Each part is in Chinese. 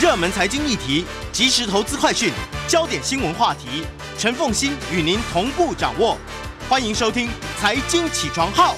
热门财经议题、即时投资快讯、焦点新闻话题，陈凤欣与您同步掌握。欢迎收听《财经起床号》。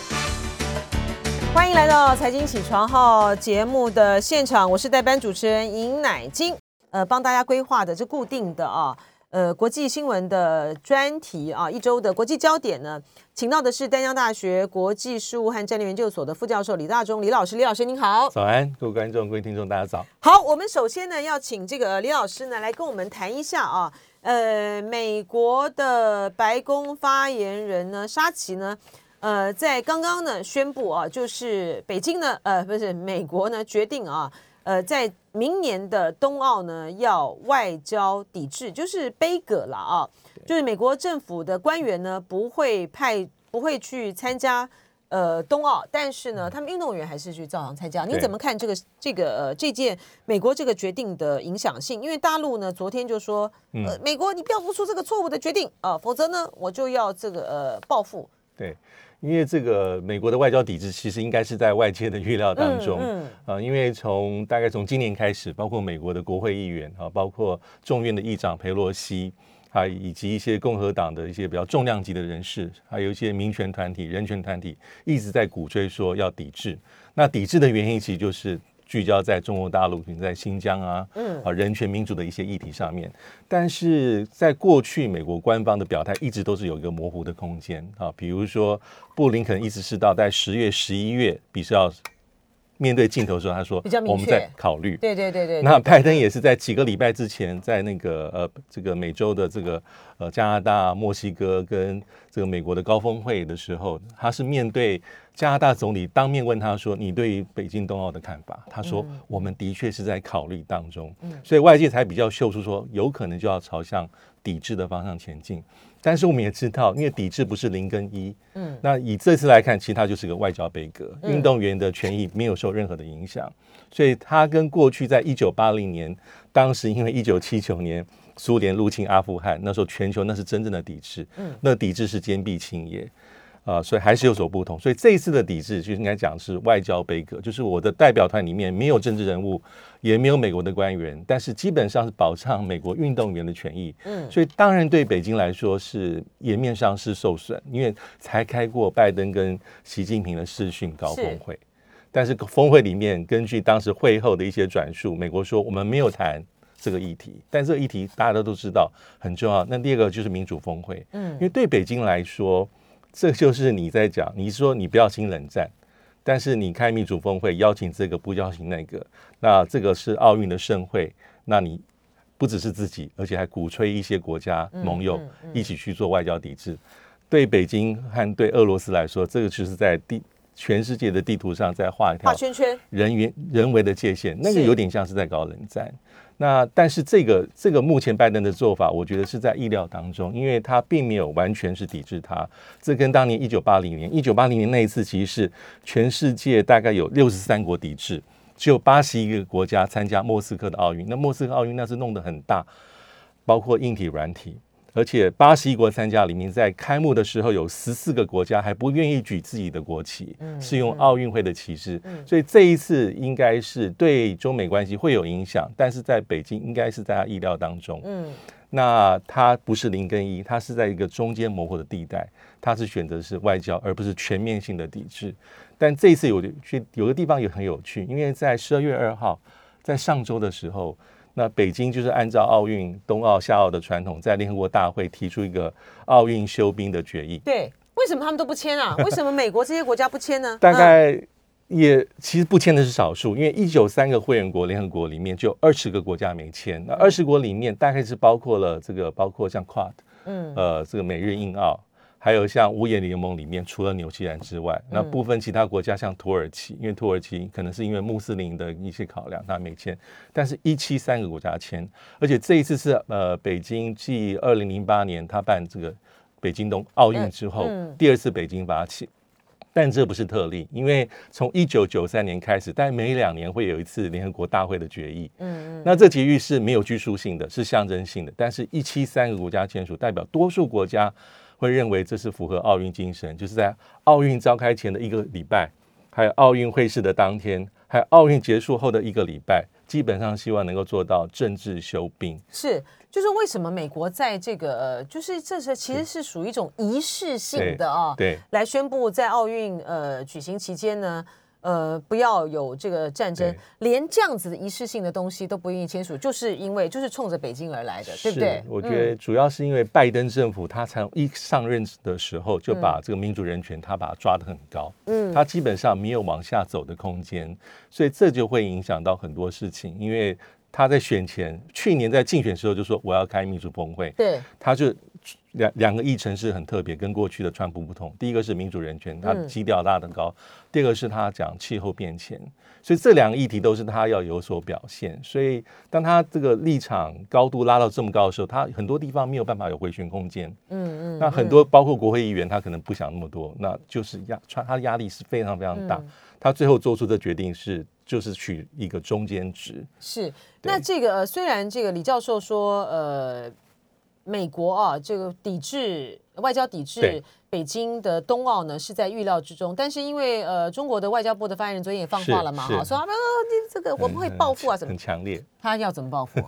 欢迎来到《财经起床号》节目的现场，我是代班主持人尹乃金。呃，帮大家规划的是固定的啊，呃，国际新闻的专题啊，一周的国际焦点呢，请到的是丹江大学国际事务和战略研究所的副教授李大中李老师，李老师您好，早安，各位观众、各位听众，大家早。好，我们首先呢要请这个李老师呢来跟我们谈一下啊，呃，美国的白宫发言人呢沙奇呢，呃，在刚刚呢宣布啊，就是北京呢，呃，不是美国呢决定啊。呃，在明年的冬奥呢，要外交抵制，就是杯葛了啊。就是美国政府的官员呢，不会派，不会去参加呃冬奥，但是呢，他们运动员还是去照常参加。你怎么看这个这个呃这件美国这个决定的影响性？因为大陆呢，昨天就说，呃，美国你不要做出这个错误的决定啊，否则呢，我就要这个呃报复。对。因为这个美国的外交抵制，其实应该是在外界的预料当中啊。因为从大概从今年开始，包括美国的国会议员啊，包括众院的议长佩洛西啊，以及一些共和党的一些比较重量级的人士，还有一些民权团体、人权团体，一直在鼓吹说要抵制。那抵制的原因，其实就是。聚焦在中国大陆，比如在新疆啊，嗯。啊，人权民主的一些议题上面，但是在过去，美国官方的表态一直都是有一个模糊的空间啊，比如说布林肯一直是到在十月、十一月，必须要面对镜头的时候，他说我们在考虑，对对对对。那拜登也是在几个礼拜之前，在那个呃这个美洲的这个呃加拿大、墨西哥跟这个美国的高峰会的时候，他是面对。加拿大总理当面问他说：“你对于北京冬奥的看法？”他说：“我们的确是在考虑当中。”所以外界才比较秀出说有可能就要朝向抵制的方向前进。但是我们也知道，因为抵制不是零跟一。嗯，那以这次来看，其实它就是个外交悲歌，运动员的权益没有受任何的影响。所以它跟过去在一九八零年，当时因为一九七九年苏联入侵阿富汗，那时候全球那是真正的抵制。嗯，那抵制是坚壁清野。啊，所以还是有所不同。所以这一次的抵制就应该讲是外交悲歌，就是我的代表团里面没有政治人物，也没有美国的官员，但是基本上是保障美国运动员的权益。嗯，所以当然对北京来说是颜面上是受损，因为才开过拜登跟习近平的视讯高峰会，但是峰会里面根据当时会后的一些转述，美国说我们没有谈这个议题，但这个议题大家都都知道很重要。那第二个就是民主峰会，嗯，因为对北京来说。这就是你在讲，你说你不要新冷战，但是你开民主峰会邀请这个不邀请那个，那这个是奥运的盛会，那你不只是自己，而且还鼓吹一些国家盟友一起去做外交抵制。对北京和对俄罗斯来说，这个就是在地全世界的地图上在画一条圈圈人员人为的界限，那个有点像是在搞冷战。那但是这个这个目前拜登的做法，我觉得是在意料当中，因为他并没有完全是抵制他。这跟当年一九八零年一九八零年那一次，其实是全世界大概有六十三国抵制，只有八十一个国家参加莫斯科的奥运。那莫斯科奥运那是弄得很大，包括硬体软体。而且八十一国参加里面，在开幕的时候有十四个国家还不愿意举自己的国旗，是用奥运会的旗帜，所以这一次应该是对中美关系会有影响，但是在北京应该是在他意料当中。嗯，那他不是零跟一，他是在一个中间模糊的地带，他是选择是外交而不是全面性的抵制。但这一次有去有个地方也很有趣，因为在十二月二号，在上周的时候。那北京就是按照奥运冬奥夏奥的传统，在联合国大会提出一个奥运休兵的决议。对，为什么他们都不签啊？为什么美国这些国家不签呢？大概也其实不签的是少数，因为一九三个会员国联合国里面就二十个国家没签。那二十国里面大概是包括了这个，包括像 QUAD，嗯，呃，这个美日印澳。还有像五眼联盟里面，除了纽西兰之外，那部分其他国家像土耳其，因为土耳其可能是因为穆斯林的一些考量，他没签。但是，一七三个国家签，而且这一次是呃，北京继二零零八年他办这个北京冬奥运之后，第二次北京发起。但这不是特例，因为从一九九三年开始，但每两年会有一次联合国大会的决议。嗯嗯，那这决议是没有拘束性的，是象征性的。但是，一七三个国家签署，代表多数国家。会认为这是符合奥运精神，就是在奥运召开前的一个礼拜，还有奥运会试的当天，还有奥运结束后的一个礼拜，基本上希望能够做到政治休兵。是，就是为什么美国在这个，呃就是这是其实是属于一种仪式性的啊，对，来宣布在奥运呃举行期间呢。呃，不要有这个战争，连这样子的仪式性的东西都不愿意签署，就是因为就是冲着北京而来的，对不对？我觉得主要是因为拜登政府他才一上任的时候就把这个民主人权他把它抓得很高，嗯，他基本上没有往下走的空间，所以这就会影响到很多事情，因为他在选前去年在竞选时候就说我要开民主峰会，对，他就。两两个议程是很特别，跟过去的川普不同。第一个是民主人权，他基调拉得高；第二个是他讲气候变迁，所以这两个议题都是他要有所表现。所以当他这个立场高度拉到这么高的时候，他很多地方没有办法有回旋空间。嗯嗯。那很多包括国会议员，他可能不想那么多，那就是压川他的压力是非常非常大。他最后做出的决定是，就是取一个中间值。是。那这个虽然这个李教授说，呃。美国啊，这个抵制外交抵制北京的冬奥呢，是在预料之中。但是因为呃，中国的外交部的发言人昨天也放话了嘛，哈，说啊，你这个我们会报复啊，什么很强烈。他要怎么报复？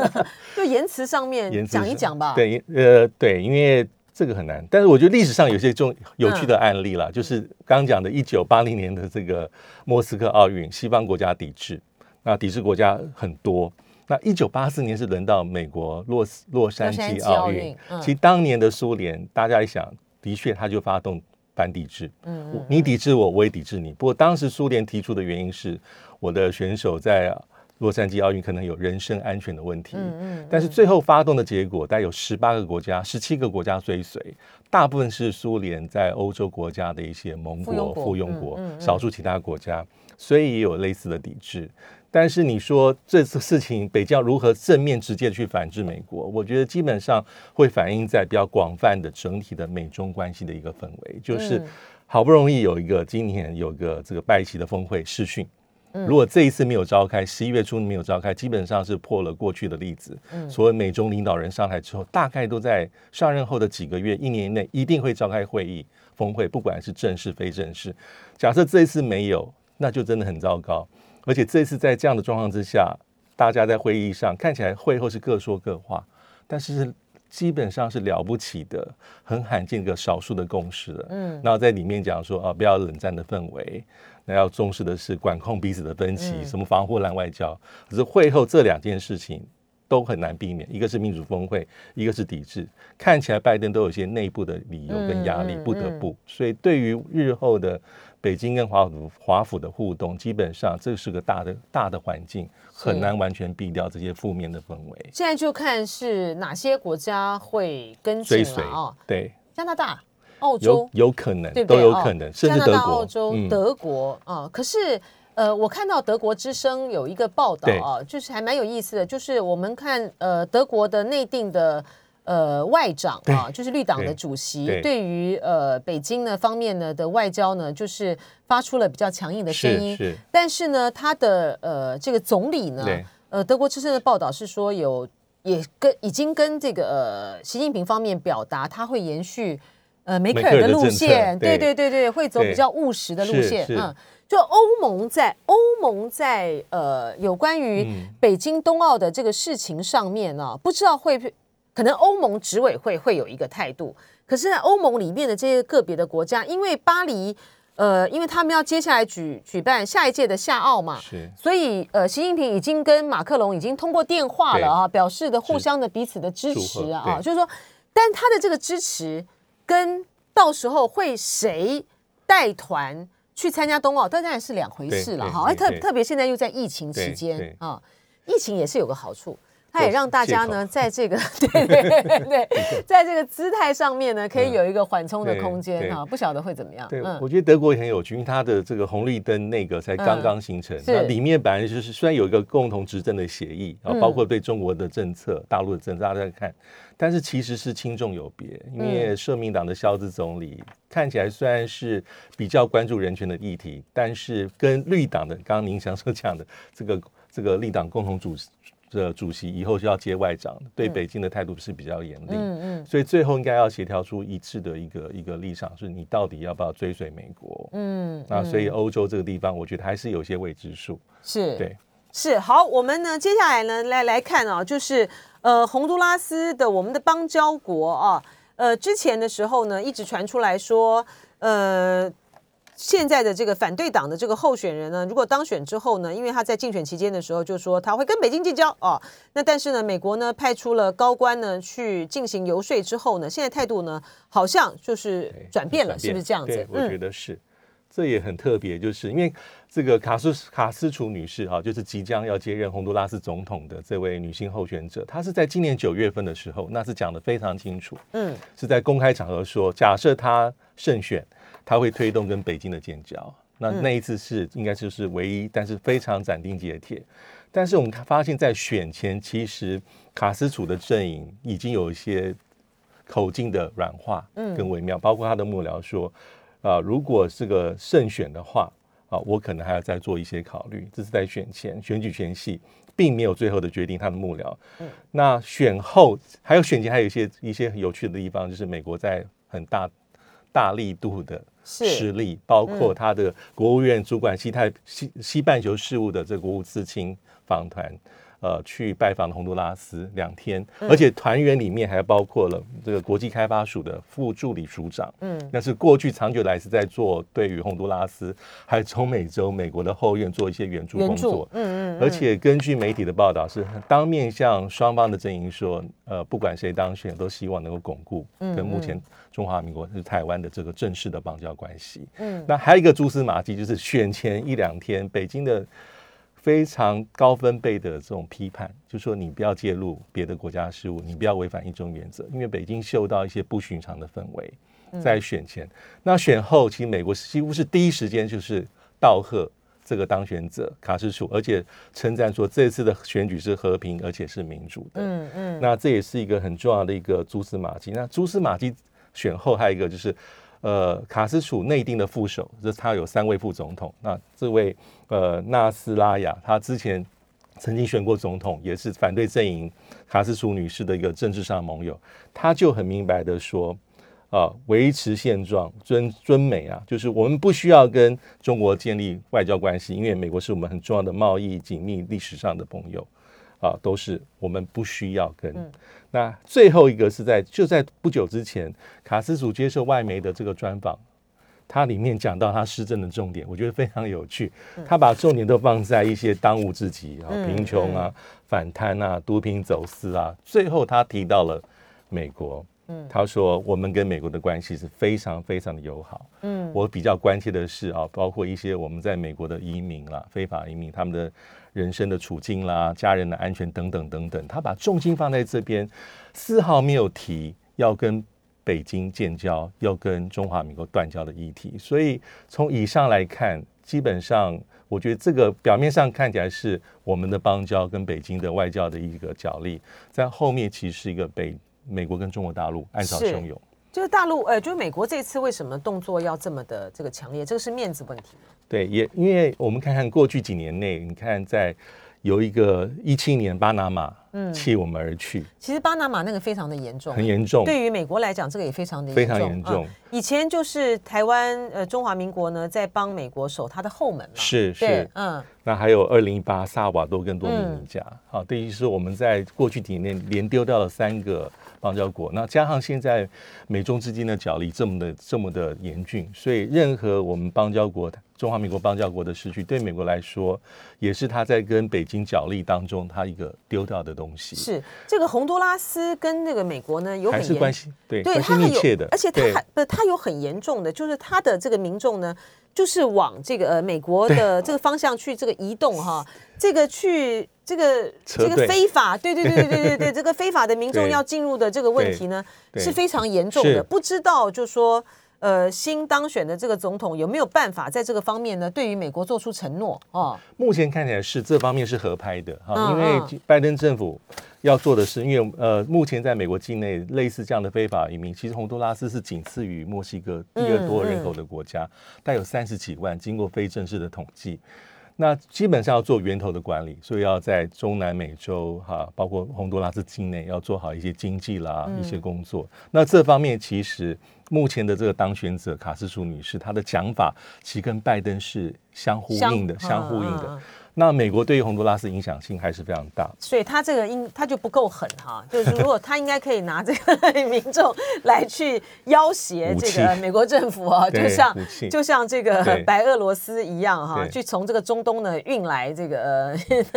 就言辞上面讲一讲吧。对，呃，对，因为这个很难。但是我觉得历史上有些重有趣的案例了，就是刚刚讲的一九八零年的这个莫斯科奥运，西方国家抵制，那抵制国家很多。那一九八四年是轮到美国洛洛杉矶奥运，其实当年的苏联，大家一想，的确他就发动反抵制，嗯，你抵制我，我也抵制你。不过当时苏联提出的原因是，我的选手在洛杉矶奥运可能有人身安全的问题，嗯嗯，但是最后发动的结果，大概有十八个国家、十七个国家追随，大部分是苏联在欧洲国家的一些盟国、附庸国，少数其他国家，所以也有类似的抵制。但是你说这次事情，北京如何正面直接去反制美国？我觉得基本上会反映在比较广泛的整体的美中关系的一个氛围，就是好不容易有一个今年有个这个拜习的峰会试训，如果这一次没有召开，十一月初没有召开，基本上是破了过去的例子。所谓美中领导人上台之后，大概都在上任后的几个月、一年内一定会召开会议峰会，不管是正式非正式。假设这一次没有，那就真的很糟糕。而且这次在这样的状况之下，大家在会议上看起来会后是各说各话，但是基本上是了不起的，很罕见的少数的共识了。嗯，然后在里面讲说啊，不要冷战的氛围，那要重视的是管控彼此的分歧，什么防护栏外交。可是会后这两件事情都很难避免，一个是民主峰会，一个是抵制，看起来拜登都有些内部的理由跟压力，不得不。所以对于日后的。北京跟华府华府的互动，基本上这是个大的大的环境，很难完全避掉这些负面的氛围。现在就看是哪些国家会跟进了啊？对，加拿大、澳洲有可能，都有可能，甚至德国、澳洲、德国啊。可是呃，我看到德国之声有一个报道啊，就是还蛮有意思的，就是我们看呃德国的内定的。呃，外长啊，就是绿党的主席，对。于呃北京呢方面呢的外交呢，就是发出了比较强硬的声音。是，但是呢，他的呃这个总理呢，呃德国之声的报道是说有也跟已经跟这个呃习近平方面表达，他会延续呃梅克尔的路线，对。对对对，会走比较务实的路线。嗯，就欧盟在欧盟在呃有关于北京冬奥的这个事情上面呢，不知道会。可能欧盟执委会会有一个态度，可是，在欧盟里面的这些个别的国家，因为巴黎，呃，因为他们要接下来举举办下一届的夏奥嘛，是，所以，呃，习近平已经跟马克龙已经通过电话了啊，表示的互相的彼此的支持啊，就是说，但他的这个支持跟到时候会谁带团去参加冬奥，当然是两回事了哈，而特特别现在又在疫情期间啊，疫情也是有个好处。他也让大家呢，在这个对对对，在这个姿态上面呢，可以有一个缓冲的空间哈。不晓得会怎么样？对，我觉得德国也很有趣，因为它的这个红绿灯那个才刚刚形成，那里面本来就是虽然有一个共同执政的协议，然后包括对中国的政策、大陆的政策大家在看，但是其实是轻重有别。因为社民党的肖兹总理看起来虽然是比较关注人权的议题，但是跟绿党的刚刚您想所讲的这个这个绿党共同主。这主席以后就要接外长，对北京的态度是比较严厉，嗯嗯，所以最后应该要协调出一致的一个一个立场，是你到底要不要追随美国，嗯，那所以欧洲这个地方，我觉得还是有些未知数，是对。是。好，我们呢接下来呢来来看啊，就是呃洪都拉斯的我们的邦交国啊，呃之前的时候呢一直传出来说，呃。现在的这个反对党的这个候选人呢，如果当选之后呢，因为他在竞选期间的时候就说他会跟北京建交哦，那但是呢，美国呢派出了高官呢去进行游说之后呢，现在态度呢好像就是转变了，是不是这样子？我觉得是，这也很特别，就是因为这个卡斯卡斯楚女士哈，就是即将要接任洪都拉斯总统的这位女性候选者，她是在今年九月份的时候，那是讲的非常清楚，嗯，是在公开场合说，假设她胜选。他会推动跟北京的建交，那那一次是应该就是唯一，但是非常斩钉截铁。但是我们发现，在选前，其实卡斯楚的阵营已经有一些口径的软化，嗯，更微妙。包括他的幕僚说，啊，如果是个胜选的话，啊，我可能还要再做一些考虑。这是在选前选举前夕，并没有最后的决定。他的幕僚，嗯，那选后还有选前，还有一些一些有趣的地方，就是美国在很大大力度的。实力包括他的国务院主管西太西西半球事务的这国务次卿访团。呃，去拜访洪都拉斯两天，而且团员里面还包括了这个国际开发署的副助理署长，嗯，那是过去长久来是在做对于洪都拉斯还有中美洲美国的后院做一些援助工作，嗯嗯，而且根据媒体的报道是当面向双方的阵营说，呃，不管谁当选，都希望能够巩固跟目前中华民国是台湾的这个正式的邦交关系，嗯，那还有一个蛛丝马迹就是选前一两天，北京的。非常高分贝的这种批判，就说你不要介入别的国家事务，你不要违反一中原则，因为北京嗅到一些不寻常的氛围，在选前，那选后，其实美国几乎是第一时间就是道贺这个当选者卡斯楚，而且称赞说这次的选举是和平而且是民主的。嗯嗯，那这也是一个很重要的一个蛛丝马迹。那蛛丝马迹选后还有一个就是。呃，卡斯楚内定的副手，这他有三位副总统。那这位呃纳斯拉雅，他之前曾经选过总统，也是反对阵营卡斯楚女士的一个政治上盟友。他就很明白的说，啊，维持现状，尊尊美啊，就是我们不需要跟中国建立外交关系，因为美国是我们很重要的贸易紧密历史上的朋友。啊，都是我们不需要跟。那最后一个是在就在不久之前，卡斯楚接受外媒的这个专访，他里面讲到他施政的重点，我觉得非常有趣。他把重点都放在一些当务之急啊，贫穷啊、反贪啊、毒品走私啊。最后他提到了美国，他说我们跟美国的关系是非常非常的友好。嗯，我比较关切的是啊，包括一些我们在美国的移民啦、非法移民，他们的。人生的处境啦，家人的安全等等等等，他把重心放在这边，丝毫没有提要跟北京建交、要跟中华民国断交的议题。所以从以上来看，基本上我觉得这个表面上看起来是我们的邦交跟北京的外交的一个角力，在后面其实是一个北美国跟中国大陆暗潮汹涌。就是大陆，呃，就是美国这次为什么动作要这么的这个强烈？这个是面子问题吗？对，也因为我们看看过去几年内，你看在有一个一七年巴拿马，嗯，弃我们而去。其实巴拿马那个非常的严重，很严重。对于美国来讲，这个也非常的非常严重。以前就是台湾，呃，中华民国呢在帮美国守他的后门嘛。是是，嗯。那还有二零一八萨瓦多跟多米尼加，好，等于是我们在过去几年连丢掉了三个。邦交国，那加上现在美中之间的角力这么的这么的严峻，所以任何我们邦交国中华民国邦交国的失去，对美国来说，也是他在跟北京角力当中他一个丢掉的东西。是这个洪都拉斯跟那个美国呢有很是关系？对，对，他密切的，而且他还不，他有很严重的，就是他的这个民众呢，就是往这个呃美国的这个方向去这个移动哈，这个去。这个这个非法，对对对对对对对，这个非法的民众要进入的这个问题呢，是非常严重的。不知道就说，呃，新当选的这个总统有没有办法在这个方面呢，对于美国做出承诺哦？目前看起来是这方面是合拍的哈，因为拜登政府要做的是，因为呃，目前在美国境内类似这样的非法移民，其实洪都拉斯是仅次于墨西哥第二多人口的国家，带有三十几万，经过非正式的统计。那基本上要做源头的管理，所以要在中南美洲哈，包括洪都拉斯境内要做好一些经济啦一些工作。那这方面其实目前的这个当选者卡斯楚女士，她的讲法其实跟拜登是相呼应的，相呼应的。那美国对于洪都拉斯影响性还是非常大。所以他这个应他就不够狠哈，就是如果他应该可以拿这个民众来去要挟这个美国政府啊，就像就像这个白俄罗斯一样哈，去从这个中东呢运来这个呃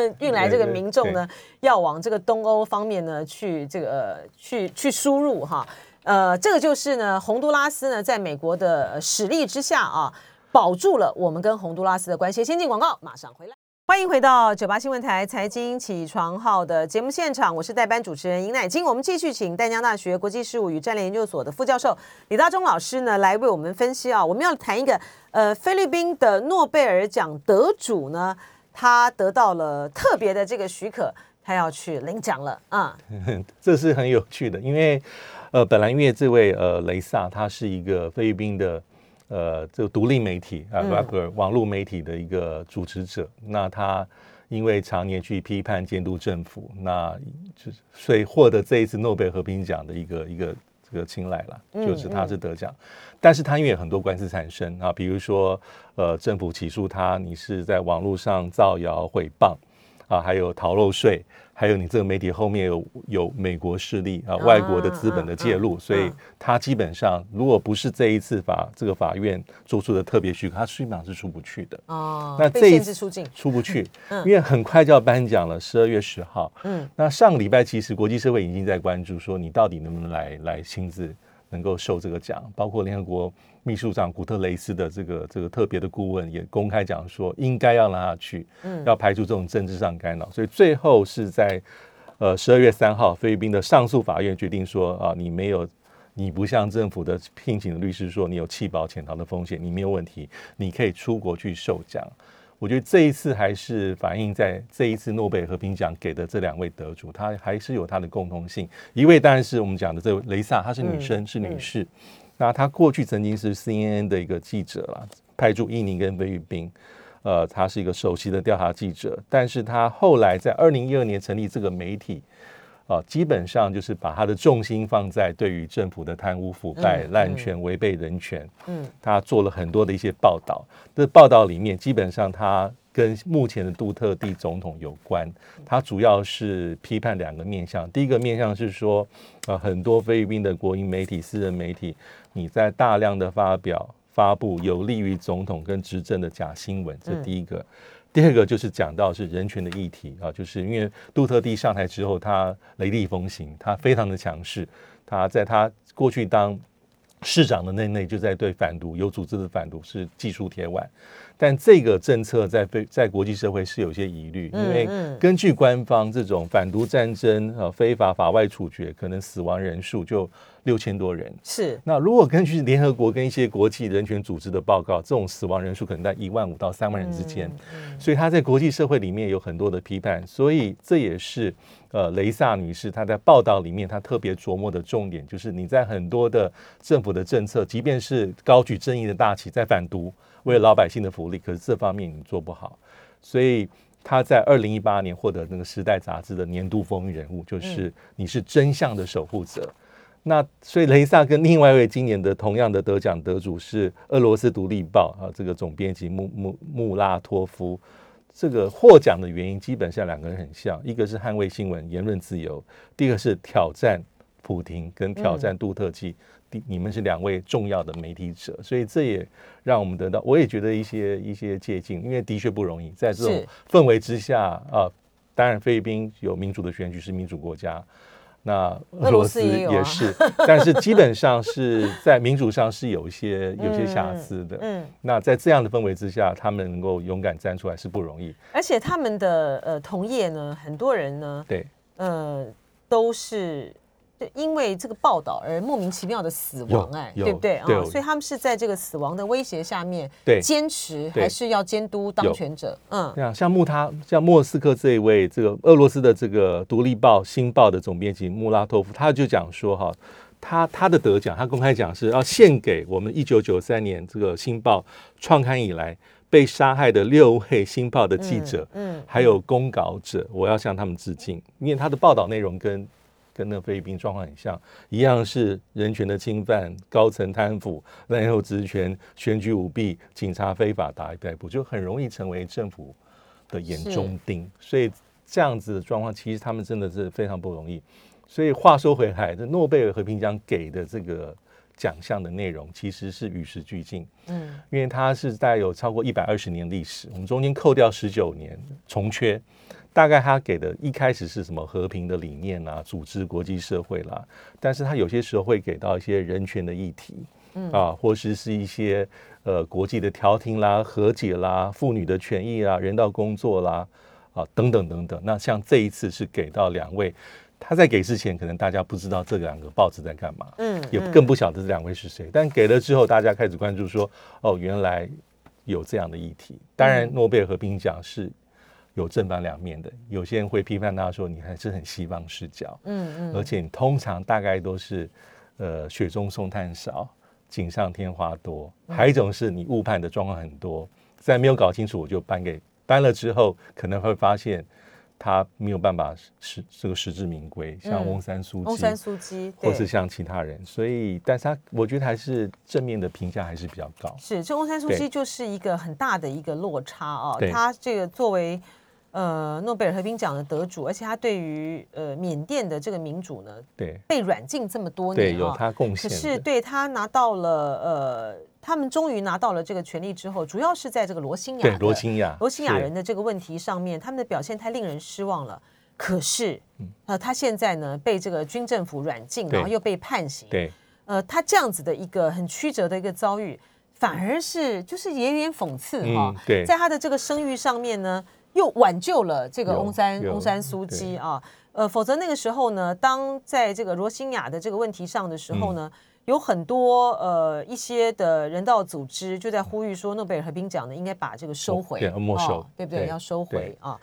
运来这个民众呢，要往这个东欧方面呢去这个呃去去输入哈。呃，这个就是呢，洪都拉斯呢，在美国的呃使力之下啊，保住了我们跟洪都拉斯的关系。先进广告，马上回来。欢迎回到九八新闻台财经起床号的节目现场，我是代班主持人尹乃金。我们继续请淡江大学国际事务与战略研究所的副教授李大忠老师呢，来为我们分析啊。我们要谈一个呃，菲律宾的诺贝尔奖得主呢，他得到了特别的这个许可，他要去领奖了啊。这是很有趣的，因为呃，本来因为这位呃雷萨他是一个菲律宾的呃这个独立媒体啊、嗯 rapper 网络媒体的一个主持者，那他因为常年去批判监督政府，那就是所以获得这一次诺贝尔和平奖的一个一个这个青睐了，嗯就是他是得奖，但是他因为有很多官司产生啊，比如说呃政府起诉他，你是在网络上造谣诽谤。啊，还有逃漏税，还有你这个媒体后面有有美国势力啊，外国的资本的介入，嗯所以嗯。他基本上如果不是这一次法这个法院做出的特别许可，他基本上是出不去的，哦，那这一次出境，出不去，嗯。因为很快就要颁奖了，十二月十号。嗯。那上个礼拜其实国际社会已经在关注说，你到底能不能来来亲自能够受这个奖，包括联合国秘书长古特雷斯的这个这个特别的顾问也公开讲说，应该要让他去，嗯要排除这种政治上干扰。所以最后是在呃十二月三号，菲律宾的上诉法院决定说啊，你没有。你不向政府的聘请的律师说你有弃保潜逃的风险，你没有问题，你可以出国去受奖。我觉得这一次还是反映在这一次诺贝尔和平奖给的这两位得主，他还是有他的共同性。一位当然是我们讲的这位雷萨，她是女生，嗯是女士。那他过去曾经是 CNN 的一个记者啦，派驻印尼跟菲律宾。呃，他是一个首席的调查记者，但是他后来在二零一二年成立这个媒体。啊，基本上就是把他的重心放在对于政府的贪污腐败、嗯滥权、违背人权，嗯他做了很多的一些报道。这报道里面，基本上他跟目前的杜特地总统有关。他主要是批判两个面向，第一个面向是说，呃，很多菲律宾的国营媒体、私人媒体，你在大量的发表、发布有利于总统跟执政的假新闻，这第一个。第二个就是讲到是人权的议题啊，就是因为杜特地上台之后，他雷厉风行，他非常的强势，他在他过去当市长的那内就在对反毒有组织的反毒是技术铁腕，但这个政策在非在国际社会是有些疑虑，因为嗯根据官方这种反毒战争呃非法法外处决，可能死亡人数就六千多人。是那如果根据联合国跟一些国际人权组织的报告，这种死亡人数可能在一万五到三万人之间，所以他在国际社会里面有很多的批判，所以这也是呃雷萨女士她在报道里面她特别琢磨的重点，就是你在很多的政府的政策，即便是高举正义的大旗在反毒，为了老百姓的福利，可是这方面你做不好，所以。他在二零一八年获得那个《时代》杂志的年度风云人物，就是你是真相的守护者。那所以雷萨跟另外一位今年的同样的得奖得主是俄罗斯独立报啊这个总编辑穆穆穆拉托夫。这个获奖的原因基本上两个人很像，一个是捍卫新闻言论自由，第二个是挑战普廷跟挑战杜特记。第你们是两位重要的媒体者，所以这也让我们得到，我也觉得一些一些借鉴，因为的确不容易，在这种氛围之下啊、当然菲律宾有民主的选举是民主国家，那俄俄罗罗斯也是，但是基本上是在民主上是有一些 有些瑕疵的。嗯，那在这样的氛围之下，他们能够勇敢站出来是不容易。而且他们的呃同业呢，很多人呢，对，呃，都是就因为这个报道而莫名其妙的死亡，有哎，对不对？啊？对所以他们是在这个死亡的威胁下面，对坚持对还是要监督当有权者，嗯对啊，像穆他像莫斯科这一位这个俄罗斯的这个独立报《新报》的总编辑穆拉托夫，他就讲说哈，他他的得奖，他公开讲是要献给我们一九九三年这个《新报》创刊以来被杀害的六位《新报》的记者，嗯，还有公稿者，我要向他们致敬，因为他的报道内容跟跟那个菲律宾状况很像，一样是人权的侵犯、高层贪腐、滥用职权、选举舞弊、警察非法打一逮捕，就很容易成为政府的眼中钉，所以这样子的状况，其实他们真的是非常不容易。所以话说回来，这诺贝尔和平奖给的这个奖项的内容，其实是与时俱进。嗯，因为它是大概有超过一百二十年历史，我们中间扣掉十九年重缺，大概他给的一开始是什么和平的理念啊，组织国际社会啦，但是他有些时候会给到一些人权的议题，嗯啊，或是是一些呃国际的调停啦、和解啦、妇女的权益啦、人道工作啦啊等等等等。那像这一次是给到两位。他在给之前，可能大家不知道这两个报纸在干嘛，嗯，也更不晓得这两位是谁。但给了之后，大家开始关注，说哦，原来有这样的议题。当然，诺贝尔和平奖是有正反两面的，有些人会批判他说，你还是很西方视角，嗯嗯，而且你通常大概都是呃雪中送炭少，锦上添花多。还有一种是你误判的状况很多，在没有搞清楚我就颁给颁了之后，可能会发现。他没有办法实这个实至名归，像翁山苏翁山苏姬，或是像其他人，所以，但是他我觉得还是正面的评价还是比较高。是，这翁山苏姬就是一个很大的一个落差哦。他这个作为呃诺贝尔和平奖的得主，而且他对于呃缅甸的这个民主呢，对被软禁这么多年，对有他贡献。可是对他拿到了呃。他们终于拿到了这个权利之后，主要是在这个罗兴亚、罗兴亚、罗兴亚人的这个问题上面，他们的表现太令人失望了。可是，呃，他现在呢被这个军政府软禁，然后又被判刑。对，呃，他这样子的一个很曲折的一个遭遇，反而是就是也有点讽刺哈。对，在他的这个声誉上面呢，又挽救了这个翁山翁山苏姬啊。呃，否则那个时候呢，当在这个罗兴亚的这个问题上的时候呢。有很多呃一些的人道组织就在呼吁说，诺贝尔和平奖呢应该把这个收回，没收，对不对？要收回啊。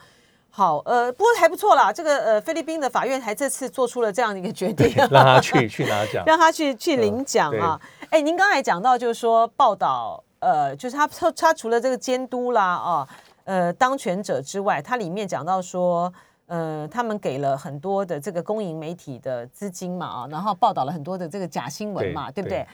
好，呃，不过还不错啦。这个呃，菲律宾的法院还这次做出了这样的一个决定，让他去 去拿奖，让他去去领奖啊。哎，您刚才讲到就是说报道，呃，就是他他除了这个监督啦啊，呃，当权者之外，它里面讲到说。呃，他们给了很多的这个公营媒体的资金嘛，啊，然后报道了很多的这个假新闻嘛，对不对？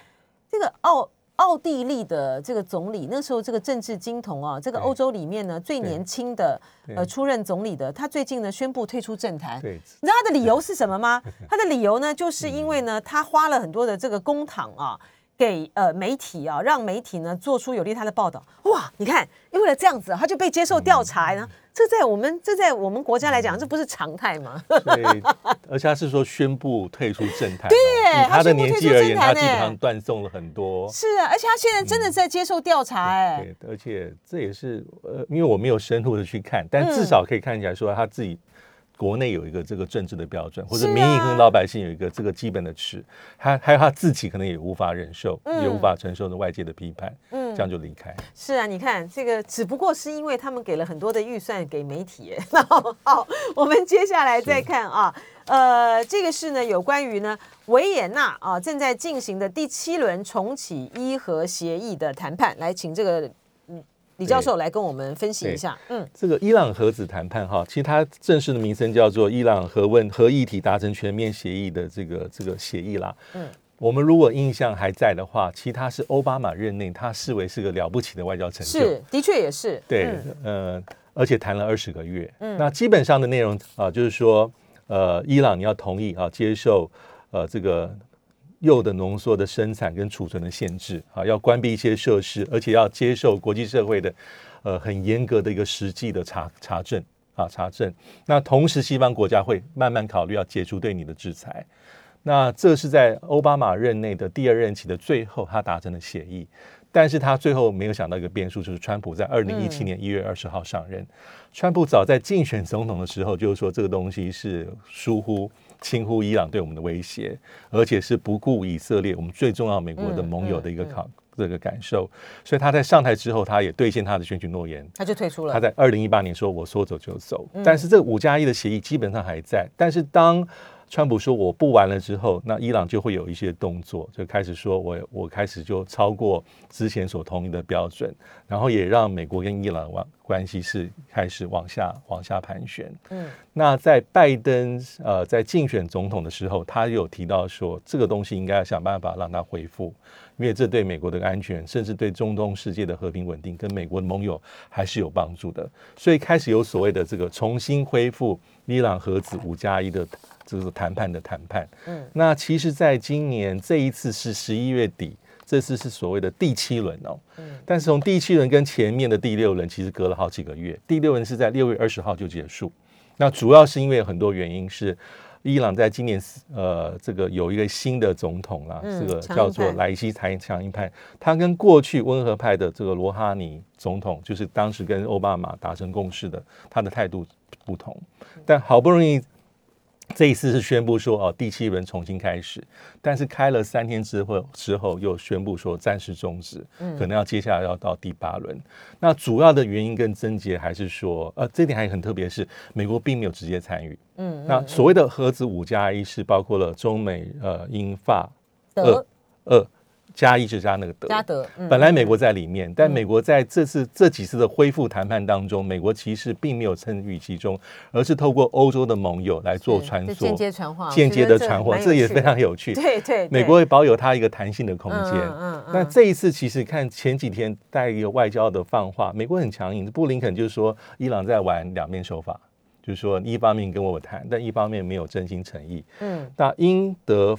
这个奥奥地利的这个总理那时候这个政治金童啊，这个欧洲里面呢最年轻的呃出任总理的，他最近呢宣布退出政坛。对，你知道他的理由是什么吗？他的理由呢，就是因为呢，他花了很多的这个公帑啊。给呃媒体啊，让媒体呢做出有利他的报道。哇，你看，因为了这样子，他就被接受调查呢。这在我们这在我们国家来讲，这不是常态吗？对，而且他是说宣布退出政坛。对，他的年纪而言，他基本上断送了很多。是啊，而且他现在真的在接受调查哎。对，而且这也是呃，因为我没有深入的去看，但至少可以看起来说他自己。国内有一个这个政治的标准，或者民意跟老百姓有一个这个基本的尺，他还有他自己可能也无法忍受，也无法承受的外界的批判，嗯，这样就离开。是啊，你看这个只不过是因为他们给了很多的预算给媒体。那好，我们接下来再看啊，呃，这个是呢有关于呢维也纳啊正在进行的第七轮重启伊核协议的谈判，来请这个。李教授来跟我们分析一下，嗯，这个伊朗核子谈判哈，其实它正式的名称叫做伊朗核问核议题达成全面协议的这个这个协议啦。嗯，我们如果印象还在的话，其实它是奥巴马任内，他视为是个了不起的外交成就，是的确也是，对，呃，而且谈了二十个月，嗯，那基本上的内容啊，就是说，呃，伊朗你要同意啊，接受呃这个。铀的浓缩的生产跟储存的限制啊，要关闭一些设施，而且要接受国际社会的呃很严格的一个实际的查查证啊查证。那同时，西方国家会慢慢考虑要解除对你的制裁。那这是在奥巴马任内的第二任期的最后，他达成的协议。但是他最后没有想到一个变数，就是川普在二零一七年一月二十号上任。川普早在竞选总统的时候，就是说这个东西是疏忽。轻忽伊朗对我们的威胁，而且是不顾以色列我们最重要美国的盟友的一个考这个感受，所以他在上台之后，他也兑现他的选举诺言，他就退出了。他在二零一八年说：“我说走就走。”但是这五加一的协议基本上还在。但是当川普说我不玩了之后，那伊朗就会有一些动作，就开始说我我开始就超过之前所同意的标准，然后也让美国跟伊朗关关系是开始往下往下盘旋。嗯，那在拜登呃在竞选总统的时候，他有提到说，这个东西应该要想办法让它恢复，因为这对美国的安全，甚至对中东世界的和平稳定，跟美国的盟友还是有帮助的。所以开始有所谓的这个重新恢复伊朗核子五加一的这个谈判的谈判。嗯，那其实，在今年这一次是十一月底，这次是所谓的第七轮哦。嗯，但是从第七轮跟前面的第六轮其实隔了好几个月，第六轮是在六月二十号就结束。那主要是因为很多原因是，伊朗在今年呃这个有一个新的总统啦，这个叫做莱西才强硬派，他跟过去温和派的这个罗哈尼总统，就是当时跟奥巴马达成共识的，他的态度不同，但好不容易。这一次是宣布说哦，第七轮重新开始，但是开了三天之后之后又宣布说暂时终止，可能要接下来要到第八轮。那主要的原因跟症结还是说，呃，这点还很特别，是美国并没有直接参与。嗯，那所谓的核子五加一是包括了中美呃英法德二。加一就加那个德，加德。本来美国在里面，但美国在这次这几次的恢复谈判当中，美国其实并没有参与其中，而是透过欧洲的盟友来做传输、间接传话、间接的传话，这也非常有趣。对对，美国会保有它一个弹性的空间。嗯嗯。那这一次其实看前几天带一个外交的放话，美国很强硬，布林肯就是说伊朗在玩两面手法，就是说一方面跟我谈，但一方面没有真心诚意。嗯。那英德。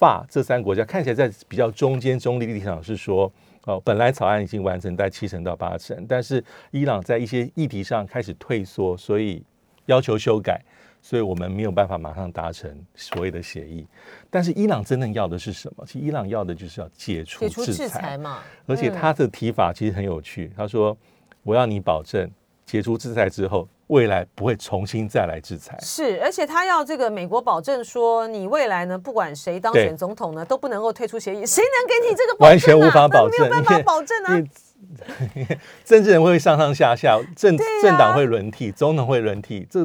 法这三个国家看起来在比较中间中立立场是说，哦，本来草案已经完成在七成到八成，但是伊朗在一些议题上开始退缩，所以要求修改，所以我们没有办法马上达成所谓的协议。但是伊朗真正要的是什么？其实伊朗要的就是要解除制裁嘛。而且他的提法其实很有趣，他说：“我要你保证解除制裁之后。”未来不会重新再来制裁，是，而且他要这个美国保证说，你未来呢，不管谁当选总统呢，都不能够退出协议，谁能给你这个完全无法保证，没有办法保证啊！政治人会上上下下，政政党会轮替，总统会轮替，这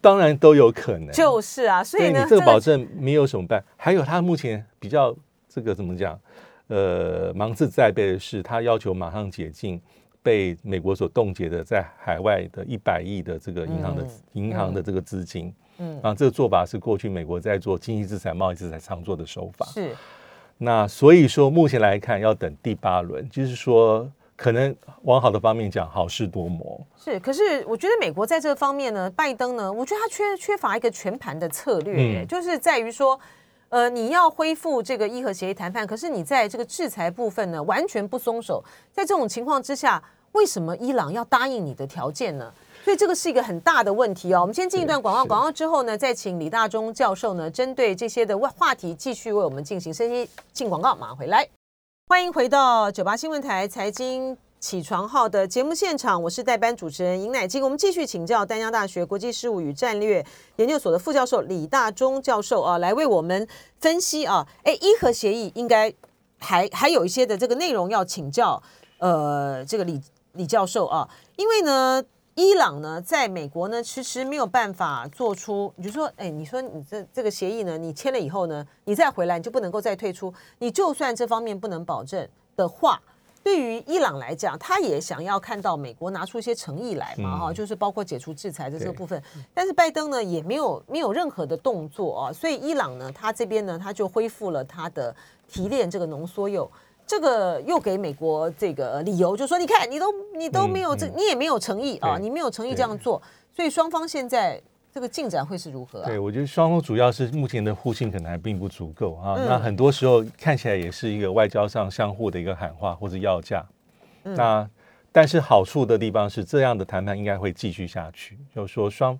当然都有可能。就是啊，所以呢，这个保证没有什么办。还有他目前比较这个怎么讲？呃，芒刺在背的是，他要求马上解禁。被美国所冻结的在海外的一百亿的这个银行的银行的这个资金，嗯，啊，这个做法是过去美国在做经济制裁、贸易制裁常做的手法。是，那所以说目前来看要等第八轮，就是说可能往好的方面讲，好事多磨。是，可是我觉得美国在这方面呢，拜登呢，我觉得他缺缺乏一个全盘的策略，就是在于说。呃，你要恢复这个伊核协议谈判，可是你在这个制裁部分呢，完全不松手。在这种情况之下，为什么伊朗要答应你的条件呢？所以这个是一个很大的问题哦。我们先进一段广告，广告之后呢，再请李大中教授呢，针对这些的话题继续为我们进行分析。进广告，马上回来。欢迎回到九八新闻台财经。起床号的节目现场，我是代班主持人尹乃金。我们继续请教丹江大学国际事务与战略研究所的副教授李大中教授啊，来为我们分析啊。哎，伊核协议应该还还有一些的这个内容要请教呃，这个李李教授啊，因为呢，伊朗呢在美国呢迟迟没有办法做出，你就说，哎，你说你这这个协议呢，你签了以后呢，你再回来你就不能够再退出，你就算这方面不能保证的话。对于伊朗来讲，他也想要看到美国拿出一些诚意来嘛，哈，就是包括解除制裁的这个部分。但是拜登呢，也没有没有任何的动作啊，所以伊朗呢，他这边呢，他就恢复了他的提炼这个浓缩铀，这个又给美国这个理由，就说你看你都你都没有这，你也没有诚意啊，你没有诚意这样做，所以双方现在。这个进展会是如何啊？对，我觉得双方主要是目前的互信可能还并不足够啊。那很多时候看起来也是一个外交上相互的一个喊话或者要价。那但是好处的地方是，这样的谈判应该会继续下去。就是说，双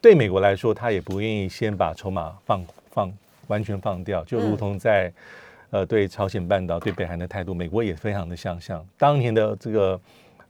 对美国来说，他也不愿意先把筹码放放完全放掉，就如同在呃对朝鲜半岛、对北韩的态度，美国也非常的相像。当年的这个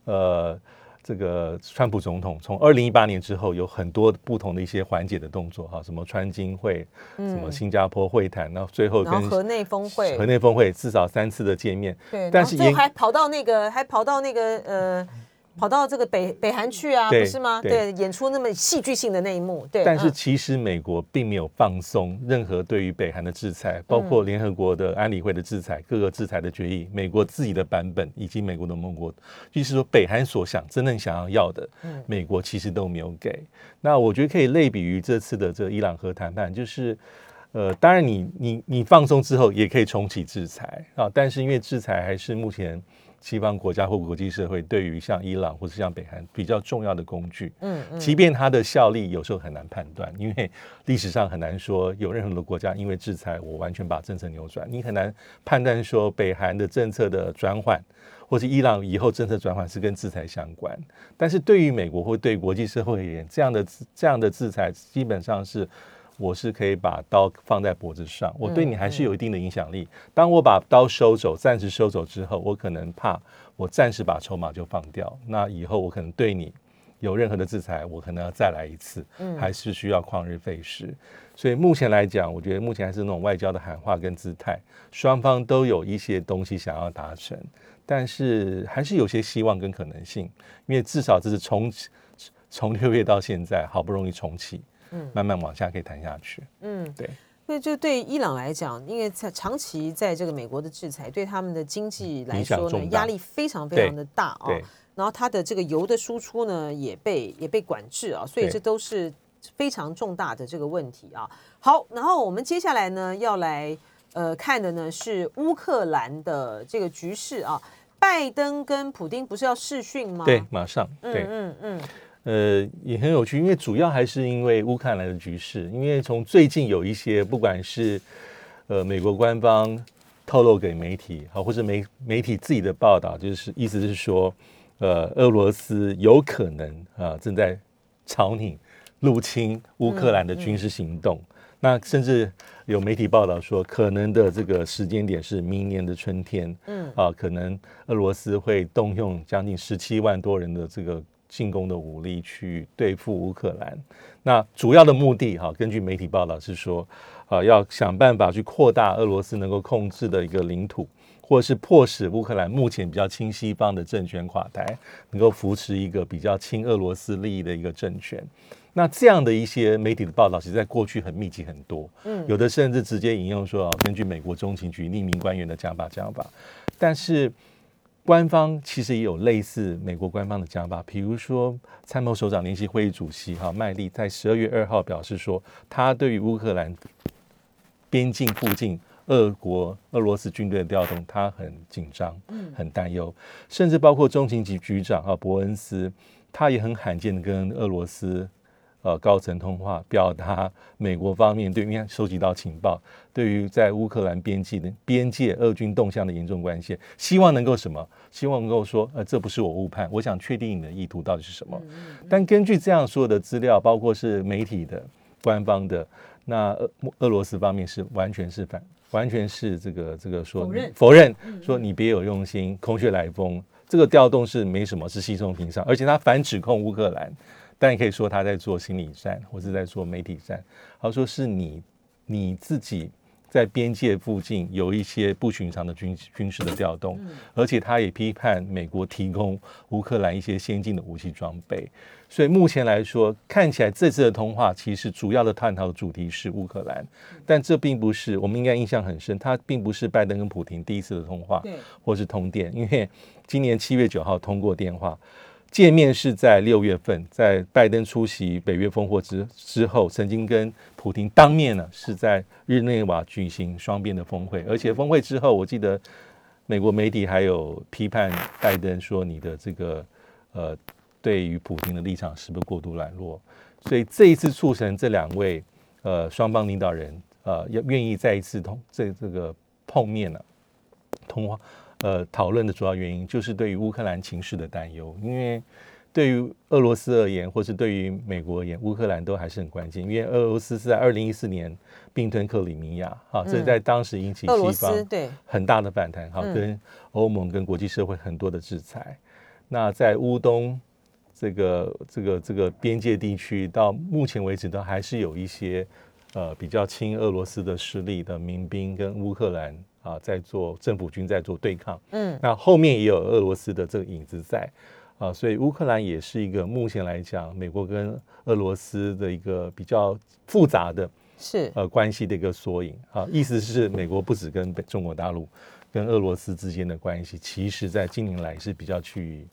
呃。这个川普总统从二零一八年之后，有很多不同的一些缓解的动作哈，什么川金会，什么新加坡会谈，然后最后跟河内峰会，河内峰会至少三次的见面，对，但是也还跑到那个，还跑到那个呃跑到这个北北韩去啊，不是吗？对对，演出那么戏剧性的那一幕，对。但是嗯其实美国并没有放松任何对于北韩的制裁，包嗯括联合国的安理会的制裁、各个制裁的决议，美国自己的版本以及美国的盟国，就是说北韩所想真正想要要的，嗯美国其实都没有给。那我觉得可以类比于这次的这个伊朗核谈判，就是。呃，当然你，你你放松之后也可以重启制裁啊，但是因为制裁还是目前西方国家或国际社会对于像伊朗或是像北韩比较重要的工具，嗯嗯即便它的效力有时候很难判断，因为历史上很难说有任何的国家因为制裁我完全把政策扭转，你很难判断说北韩的政策的转换，或是伊朗以后政策转换是跟制裁相关。但是对于美国或对国际社会而言，这样的这样的制裁基本上是。我是可以把刀放在脖子上，我对你还是有一定的影响力。当我把刀收走，暂时收走之后，我可能怕我暂时把筹码就放掉，那以后我可能对你有任何的制裁，我可能要再来一次，还是需要旷日费时。所以目前来讲，我觉得目前还是那种外交的喊话跟姿态，双方都有一些东西想要达成，但是还是有些希望跟可能性，因为至少这是从从六月到现在好不容易重启，嗯慢慢往下可以谈下去。嗯，对，因为就对伊朗来讲，因为在长期在这个美国的制裁，对他们的经济来说呢，压力非常非常的大啊。对，然后它的这个油的输出呢，也被也被管制啊，所以这都是非常重大的这个问题啊。好，然后我们接下来呢要来呃看的呢是乌克兰的这个局势啊。拜登跟普丁不是要试训吗？对，马上嗯对。嗯嗯呃，也很有趣，因为主要还是因为乌克兰的局势，因为从最近有一些不管是呃美国官方透露给媒体，好，或者媒媒体自己的报道，就是意思是说，呃，俄罗斯有可能啊、正在朝你入侵乌克兰的军事行动。那甚至有媒体报道说，可能的这个时间点是明年的春天。嗯啊，可能俄罗斯会动用将近十七万多人的这个进攻的武力去对付乌克兰。那主要的目的，哈、根据媒体报道是说，啊，要想办法去扩大俄罗斯能够控制的一个领土，或者是迫使乌克兰目前比较亲西方的政权垮台，能够扶持一个比较亲俄罗斯利益的一个政权。那这样的一些媒体的报道，其实在过去很密集很多，嗯有的甚至直接引用说，啊根据美国中情局匿名官员的讲法讲法，但是官方其实也有类似美国官方的讲法，比如说参谋首长联席会议主席哈麦利在十二月二号表示说，他对于乌克兰边境附近俄国俄罗斯军队的调动，他很紧张，很担忧，甚至包括中情局局长啊伯恩斯，他也很罕见的跟俄罗斯。呃，高层通话表达美国方面对，面收集到情报，对于在乌克兰边境的边界俄军动向的严重关切，希望能够什么？希望能够说，呃，这不是我误判，我想确定你的意图到底是什么。但根据这样所有的资料，包括是媒体的、官方的，那俄俄罗斯方面是完全是反，完全是这个这个说否认否认，说你别有用心，空穴来风。这个调动是没什么，是稀松平常，而且他反指控乌克兰，但也可以说他在做心理战，或是在做媒体战。他说是你你自己在边界附近有一些不寻常的军军事的调动，而且他也批判美国提供乌克兰一些先进的武器装备。所以目前来说，看起来这次的通话其实主要的探讨的主题是乌克兰，但这并不是我们应该印象很深，它并不是拜登跟普廷第一次的通话，对，或是通电，因为今年七月九号通过电话，见面是在六月份，在拜登出席北约峰会之之后，曾经跟普廷当面呢是在日内瓦举行双边的峰会，而且峰会之后，我记得美国媒体还有批判拜登说你的这个呃对于普京的立场是不是过度软弱，所以这一次促成这两位呃双方领导人呃要愿意再一次通这这个碰面呢、通话呃讨论的主要原因就是对于乌克兰情势的担忧，因为对于俄罗斯而言，或是对于美国而言，乌克兰都还是很关键，因为俄罗斯是在二零一四年并吞克里米亚，哈，这在当时引起西方对，很大的反弹，哈，嗯。跟欧盟跟国际社会很多的制裁。那在乌东这个这个这个边界地区，到目前为止都还是有一些呃比较亲俄罗斯的势力的民兵跟乌克兰啊在做政府军在做对抗。嗯那后面也有俄罗斯的这个影子在啊，所以乌克兰也是一个目前来讲，美国跟俄罗斯的一个比较复杂的是呃关系的一个缩影啊。意思是，美国不止跟北中国大陆、跟俄罗斯之间的关系，其实在近年来是比较趋于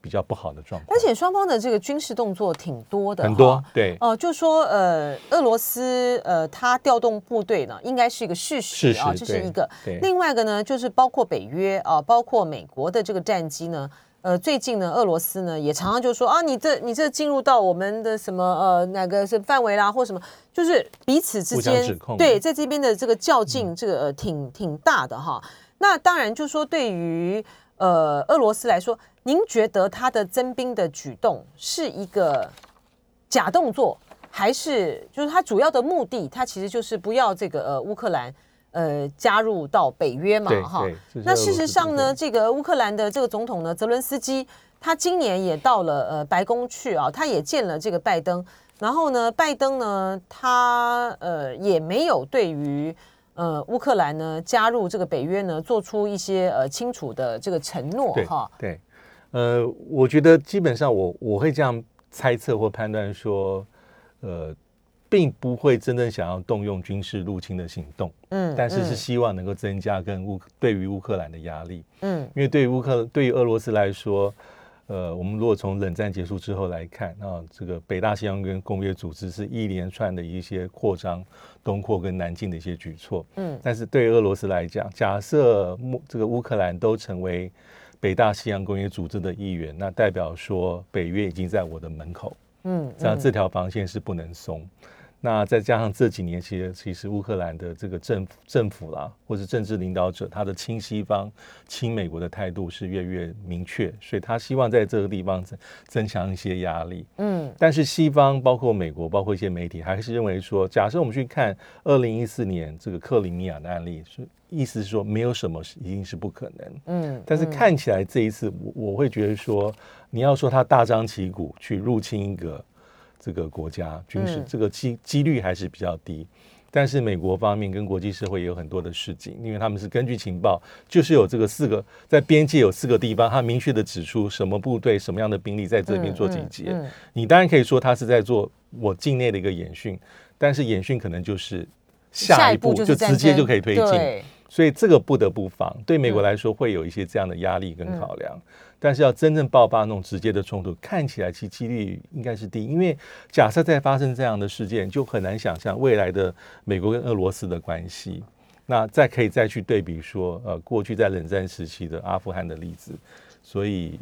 比较不好的状况，而且双方的这个军事动作挺多的，很多对。哦，就说呃，俄罗斯呃，他调动部队呢，应该是一个事实啊，这是一个。另外一个呢，就是包括北约啊，包括美国的这个战机呢，呃，最近呢，俄罗斯呢也常常就说啊，你这你这进入到我们的什么呃哪个是范围啦，或什么，就是彼此之间对在这边的这个较劲，这个挺挺大的哈。那当然就说对于呃俄罗斯来说。您觉得他的增兵的举动是一个假动作，还是就是他主要的目的？他其实就是不要这个呃乌克兰呃加入到北约嘛，哈。那事实上呢，这个乌克兰的这个总统呢，泽伦斯基，他今年也到了呃白宫去啊，他也见了这个拜登。然后呢，拜登呢，他呃也没有对于呃乌克兰呢加入这个北约呢做出一些呃清楚的这个承诺，哈。对。呃，我觉得基本上我我会这样猜测或判断说，呃，并不会真正想要动用军事入侵的行动，嗯，但是是希望能够增加跟乌对于乌克兰的压力，嗯，因为对于乌克对于俄罗斯来说，呃，我们如果从冷战结束之后来看啊，这个北大西洋跟公约组织是一连串的一些扩张东扩跟南进的一些举措，嗯，但是对俄罗斯来讲，假设这个乌克兰都成为北大西洋公约组织的一员，那代表说北约已经在我的门口，嗯，这样这条防线是不能松。那再加上这几年，其实其实乌克兰的这个政府政府啦，或者政治领导者，他的亲西方、亲美国的态度是越越明确，所以他希望在这个地方增增强一些压力。嗯，但是西方包括美国，包括一些媒体，还是认为说，假设我们去看二零一四年这个克里米亚的案例，是意思是说没有什么一定是不可能。嗯，但是看起来这一次，我我会觉得说，你要说他大张旗鼓去入侵一个。这个国家军事这个机几率还是比较低，但是美国方面跟国际社会也有很多的事情，因为他们是根据情报，就是有这个四个在边界有四个地方，他明确的指出什么部队、什么样的兵力在这边做集结。你当然可以说他是在做我境内的一个演训，但是演训可能就是下一步就直接就可以推进，所以这个不得不防，对美国来说会有一些这样的压力跟考量。但是要真正爆发那种直接的冲突，看起来其几率应该是低，因为假设再发生这样的事件，就很难想象未来的美国跟俄罗斯的关系。那再可以再去对比说，呃，过去在冷战时期的阿富汗的例子，所以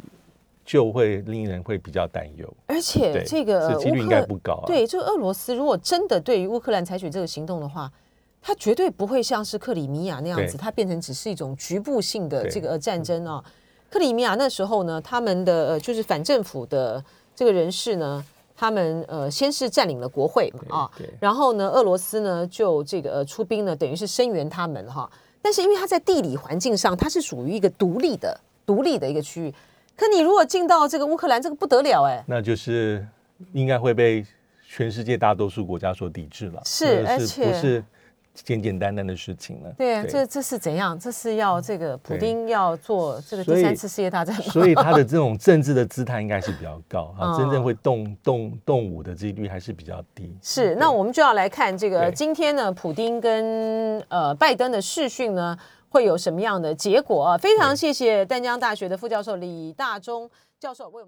就会令人会比较担忧。而且这个几率应该不高。对，就俄罗斯如果真的对于乌克兰采取这个行动的话，它绝对不会像是克里米亚那样子，它变成只是一种局部性的这个战争啊。克里米亚那时候呢，他们的呃就是反政府的这个人士呢，他们呃先是占领了国会啊，然后呢，俄罗斯呢就这个出兵呢，等于是声援他们哈。但是因为它在地理环境上，它是属于一个独立的、独立的一个区域。可你如果进到这个乌克兰，这个不得了哎，那就是应该会被全世界大多数国家所抵制了。是，而且不是。简简单单的事情了。对啊，这这是怎样？这是要这个普丁要做这个第三次世界大战所以他的这种政治的姿态应该是比较高 啊，真正会动动动武的几率还是比较低。是，那我们就要来看这个今天呢，普丁跟呃拜登的视讯呢会有什么样的结果啊？非常谢谢淡江大学的副教授李大中教授为我们。